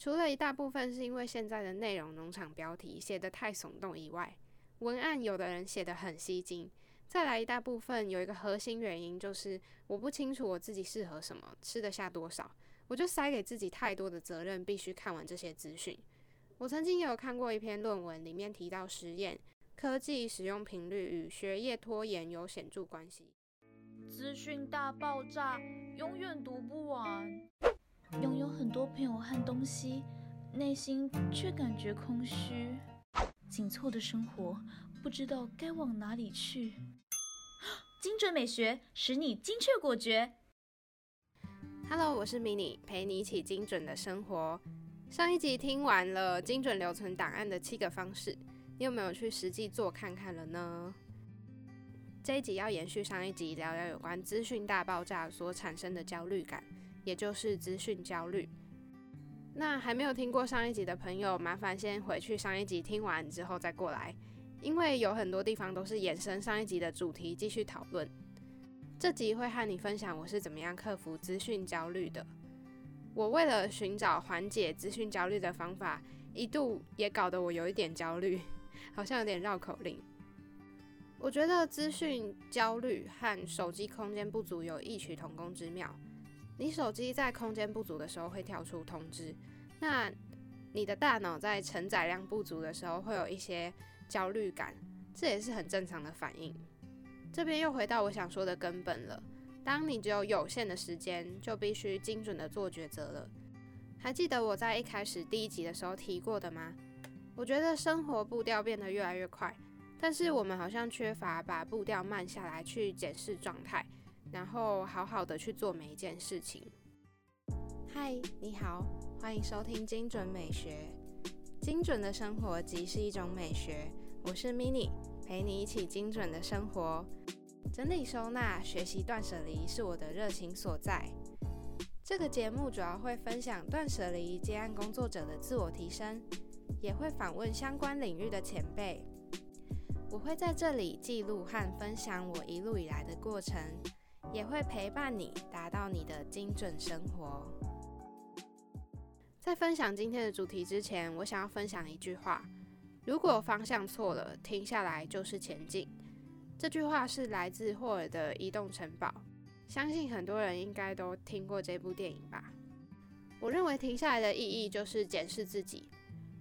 除了一大部分是因为现在的内容农场标题写得太耸动以外，文案有的人写得很吸睛。再来一大部分有一个核心原因就是我不清楚我自己适合什么，吃得下多少，我就塞给自己太多的责任，必须看完这些资讯。我曾经也有看过一篇论文，里面提到实验科技使用频率与学业拖延有显著关系。资讯大爆炸，永远读不完。拥有很多朋友和东西，内心却感觉空虚。紧凑的生活，不知道该往哪里去。精准美学使你精确果决。Hello，我是 Mini，陪你一起精准的生活。上一集听完了精准留存档案的七个方式，你有没有去实际做看看了呢？这一集要延续上一集，聊聊有关资讯大爆炸所产生的焦虑感。也就是资讯焦虑。那还没有听过上一集的朋友，麻烦先回去上一集听完之后再过来，因为有很多地方都是延伸上一集的主题继续讨论。这集会和你分享我是怎么样克服资讯焦虑的。我为了寻找缓解资讯焦虑的方法，一度也搞得我有一点焦虑，好像有点绕口令。我觉得资讯焦虑和手机空间不足有异曲同工之妙。你手机在空间不足的时候会跳出通知，那你的大脑在承载量不足的时候会有一些焦虑感，这也是很正常的反应。这边又回到我想说的根本了，当你只有有限的时间，就必须精准的做抉择了。还记得我在一开始第一集的时候提过的吗？我觉得生活步调变得越来越快，但是我们好像缺乏把步调慢下来去检视状态。然后好好的去做每一件事情。嗨，你好，欢迎收听精准美学。精准的生活即是一种美学。我是 Mini，陪你一起精准的生活。整理收纳、学习断舍离是我的热情所在。这个节目主要会分享断舍离接案工作者的自我提升，也会访问相关领域的前辈。我会在这里记录和分享我一路以来的过程。也会陪伴你达到你的精准生活。在分享今天的主题之前，我想要分享一句话：如果方向错了，停下来就是前进。这句话是来自霍尔的《移动城堡》，相信很多人应该都听过这部电影吧。我认为停下来的意义就是检视自己，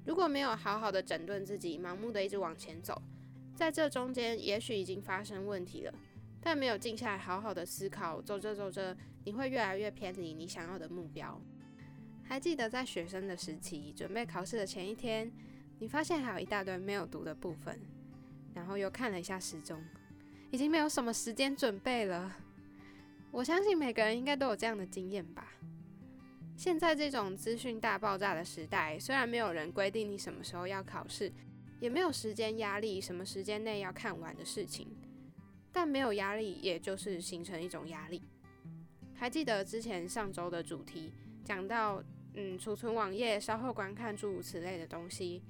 如果没有好好的整顿自己，盲目的一直往前走，在这中间也许已经发生问题了。但没有静下来好好的思考，走着走着，你会越来越偏离你想要的目标。还记得在学生的时期，准备考试的前一天，你发现还有一大堆没有读的部分，然后又看了一下时钟，已经没有什么时间准备了。我相信每个人应该都有这样的经验吧。现在这种资讯大爆炸的时代，虽然没有人规定你什么时候要考试，也没有时间压力，什么时间内要看完的事情。但没有压力，也就是形成一种压力。还记得之前上周的主题讲到，嗯，储存网页、稍后观看诸如此类的东西，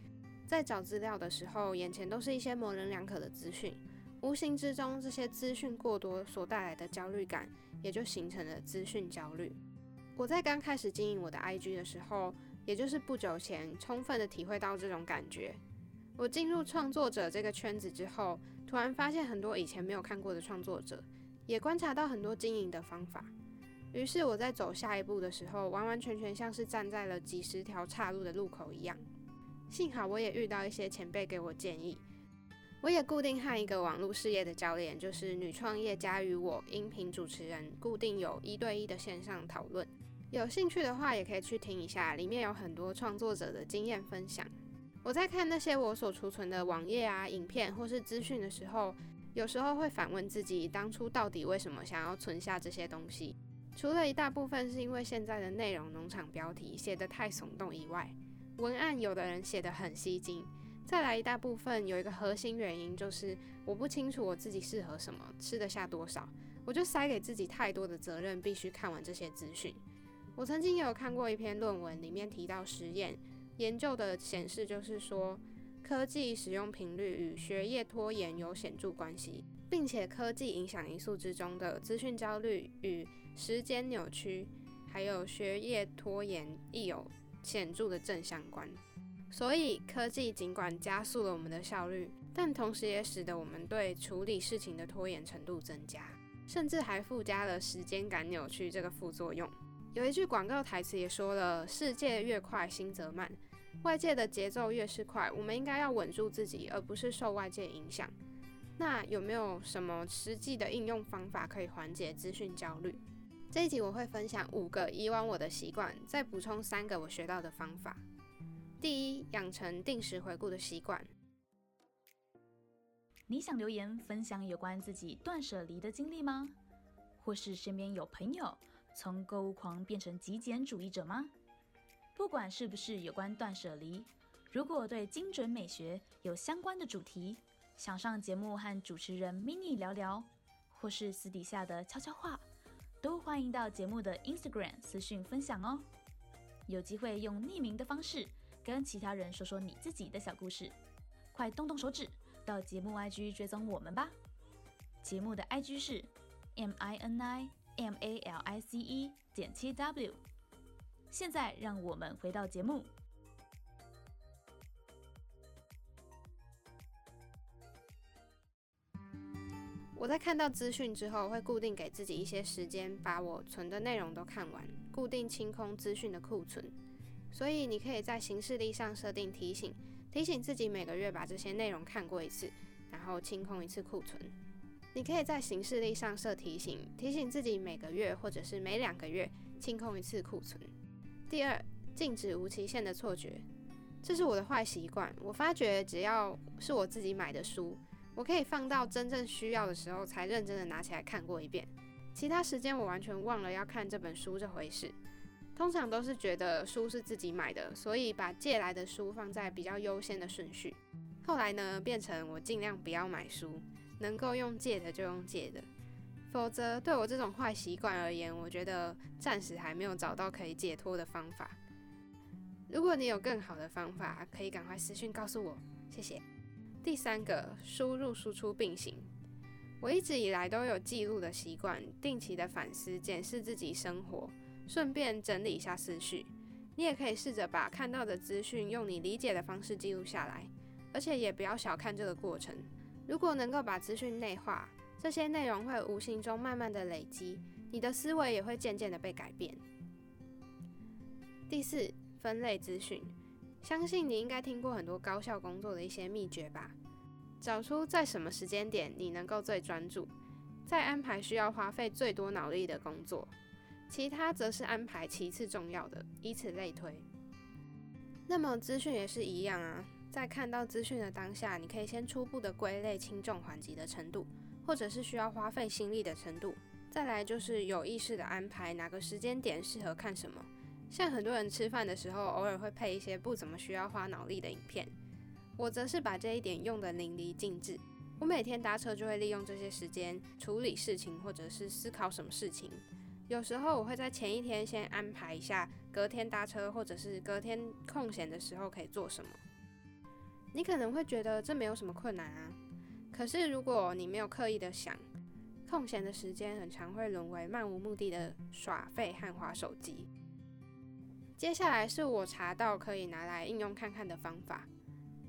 在找资料的时候，眼前都是一些模棱两可的资讯，无形之中，这些资讯过多所带来的焦虑感，也就形成了资讯焦虑。我在刚开始经营我的 IG 的时候，也就是不久前，充分的体会到这种感觉。我进入创作者这个圈子之后，突然发现很多以前没有看过的创作者，也观察到很多经营的方法。于是我在走下一步的时候，完完全全像是站在了几十条岔路的路口一样。幸好我也遇到一些前辈给我建议，我也固定和一个网络事业的教练，就是女创业家与我音频主持人，固定有一对一的线上讨论。有兴趣的话，也可以去听一下，里面有很多创作者的经验分享。我在看那些我所储存的网页啊、影片或是资讯的时候，有时候会反问自己，当初到底为什么想要存下这些东西？除了一大部分是因为现在的内容农场标题写得太耸动以外，文案有的人写得很吸睛，再来一大部分有一个核心原因就是我不清楚我自己适合什么，吃得下多少，我就塞给自己太多的责任，必须看完这些资讯。我曾经也有看过一篇论文，里面提到实验。研究的显示，就是说，科技使用频率与学业拖延有显著关系，并且科技影响因素之中的资讯焦虑与时间扭曲，还有学业拖延亦有显著的正相关。所以，科技尽管加速了我们的效率，但同时也使得我们对处理事情的拖延程度增加，甚至还附加了时间感扭曲这个副作用。有一句广告台词也说了：“世界越快，心则慢。”外界的节奏越是快，我们应该要稳住自己，而不是受外界影响。那有没有什么实际的应用方法可以缓解资讯焦虑？这一集我会分享五个以往我的习惯，再补充三个我学到的方法。第一，养成定时回顾的习惯。你想留言分享有关自己断舍离的经历吗？或是身边有朋友从购物狂变成极简主义者吗？不管是不是有关断舍离，如果对精准美学有相关的主题，想上节目和主持人 mini 聊聊，或是私底下的悄悄话，都欢迎到节目的 Instagram 私讯分享哦。有机会用匿名的方式。跟其他人说说你自己的小故事，快动动手指到节目 IG 追踪我们吧。节目的 IG 是 M I N I M A L I C E 减七 W。现在让我们回到节目。我在看到资讯之后，会固定给自己一些时间，把我存的内容都看完，固定清空资讯的库存。所以你可以在行事历上设定提醒，提醒自己每个月把这些内容看过一次，然后清空一次库存。你可以在行事历上设提醒，提醒自己每个月或者是每两个月清空一次库存。第二，禁止无期限的错觉，这是我的坏习惯。我发觉只要是我自己买的书，我可以放到真正需要的时候才认真的拿起来看过一遍，其他时间我完全忘了要看这本书这回事。通常都是觉得书是自己买的，所以把借来的书放在比较优先的顺序。后来呢，变成我尽量不要买书，能够用借的就用借的。否则，对我这种坏习惯而言，我觉得暂时还没有找到可以解脱的方法。如果你有更好的方法，可以赶快私讯告诉我，谢谢。第三个，输入输出并行。我一直以来都有记录的习惯，定期的反思检视自己生活。顺便整理一下思绪，你也可以试着把看到的资讯用你理解的方式记录下来，而且也不要小看这个过程。如果能够把资讯内化，这些内容会无形中慢慢的累积，你的思维也会渐渐的被改变。第四，分类资讯，相信你应该听过很多高效工作的一些秘诀吧？找出在什么时间点你能够最专注，再安排需要花费最多脑力的工作。其他则是安排其次重要的，以此类推。那么资讯也是一样啊，在看到资讯的当下，你可以先初步的归类轻重缓急的程度，或者是需要花费心力的程度。再来就是有意识的安排哪个时间点适合看什么。像很多人吃饭的时候，偶尔会配一些不怎么需要花脑力的影片，我则是把这一点用得淋漓尽致。我每天搭车就会利用这些时间处理事情，或者是思考什么事情。有时候我会在前一天先安排一下，隔天搭车或者是隔天空闲的时候可以做什么。你可能会觉得这没有什么困难啊，可是如果你没有刻意的想，空闲的时间很常会沦为漫无目的的耍废和滑手机。接下来是我查到可以拿来应用看看的方法。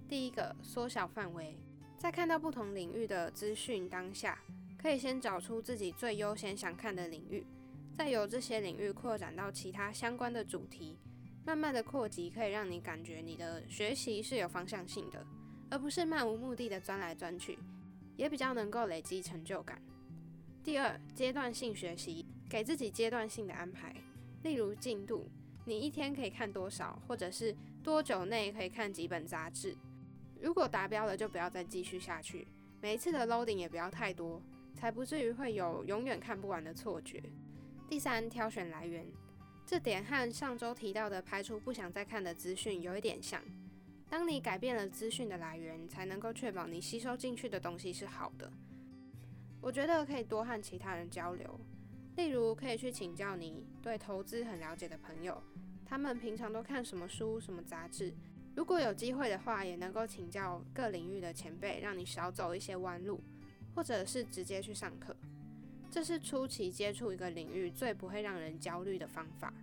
第一个，缩小范围，在看到不同领域的资讯当下，可以先找出自己最优先想看的领域。再由这些领域扩展到其他相关的主题，慢慢的扩及，可以让你感觉你的学习是有方向性的，而不是漫无目的的钻来钻去，也比较能够累积成就感。第二，阶段性学习，给自己阶段性的安排，例如进度，你一天可以看多少，或者是多久内可以看几本杂志。如果达标了，就不要再继续下去。每一次的 loading 也不要太多，才不至于会有永远看不完的错觉。第三，挑选来源，这点和上周提到的排除不想再看的资讯有一点像。当你改变了资讯的来源，才能够确保你吸收进去的东西是好的。我觉得可以多和其他人交流，例如可以去请教你对投资很了解的朋友，他们平常都看什么书、什么杂志。如果有机会的话，也能够请教各领域的前辈，让你少走一些弯路，或者是直接去上课。这是初期接触一个领域最不会让人焦虑的方法。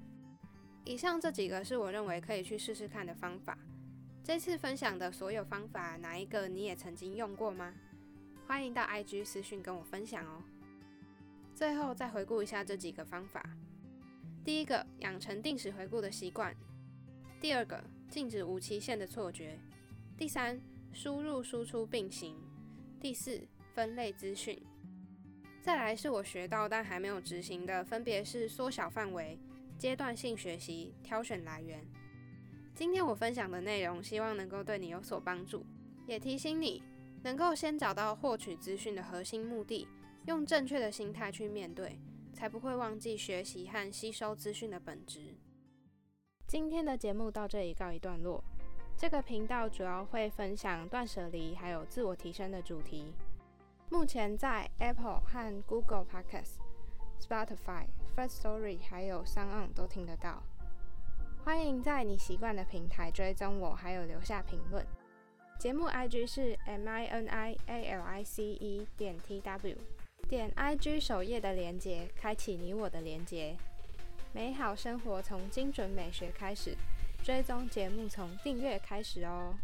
以上这几个是我认为可以去试试看的方法。这次分享的所有方法，哪一个你也曾经用过吗？欢迎到 IG 私讯跟我分享哦。最后再回顾一下这几个方法：第一个，养成定时回顾的习惯；第二个，禁止无期限的错觉；第三，输入输出并行；第四，分类资讯。再来是我学到但还没有执行的，分别是缩小范围。阶段性学习，挑选来源。今天我分享的内容，希望能够对你有所帮助，也提醒你能够先找到获取资讯的核心目的，用正确的心态去面对，才不会忘记学习和吸收资讯的本质。今天的节目到这里告一段落。这个频道主要会分享断舍离还有自我提升的主题。目前在 Apple 和 Google Podcasts、Spotify、First Story 还有 Sound 都听得到。欢迎在你习惯的平台追踪我，还有留下评论。节目 IG 是 M I N I A L I C E 点 T W，点 IG 首页的连接，开启你我的连接。美好生活从精准美学开始，追踪节目从订阅开始哦。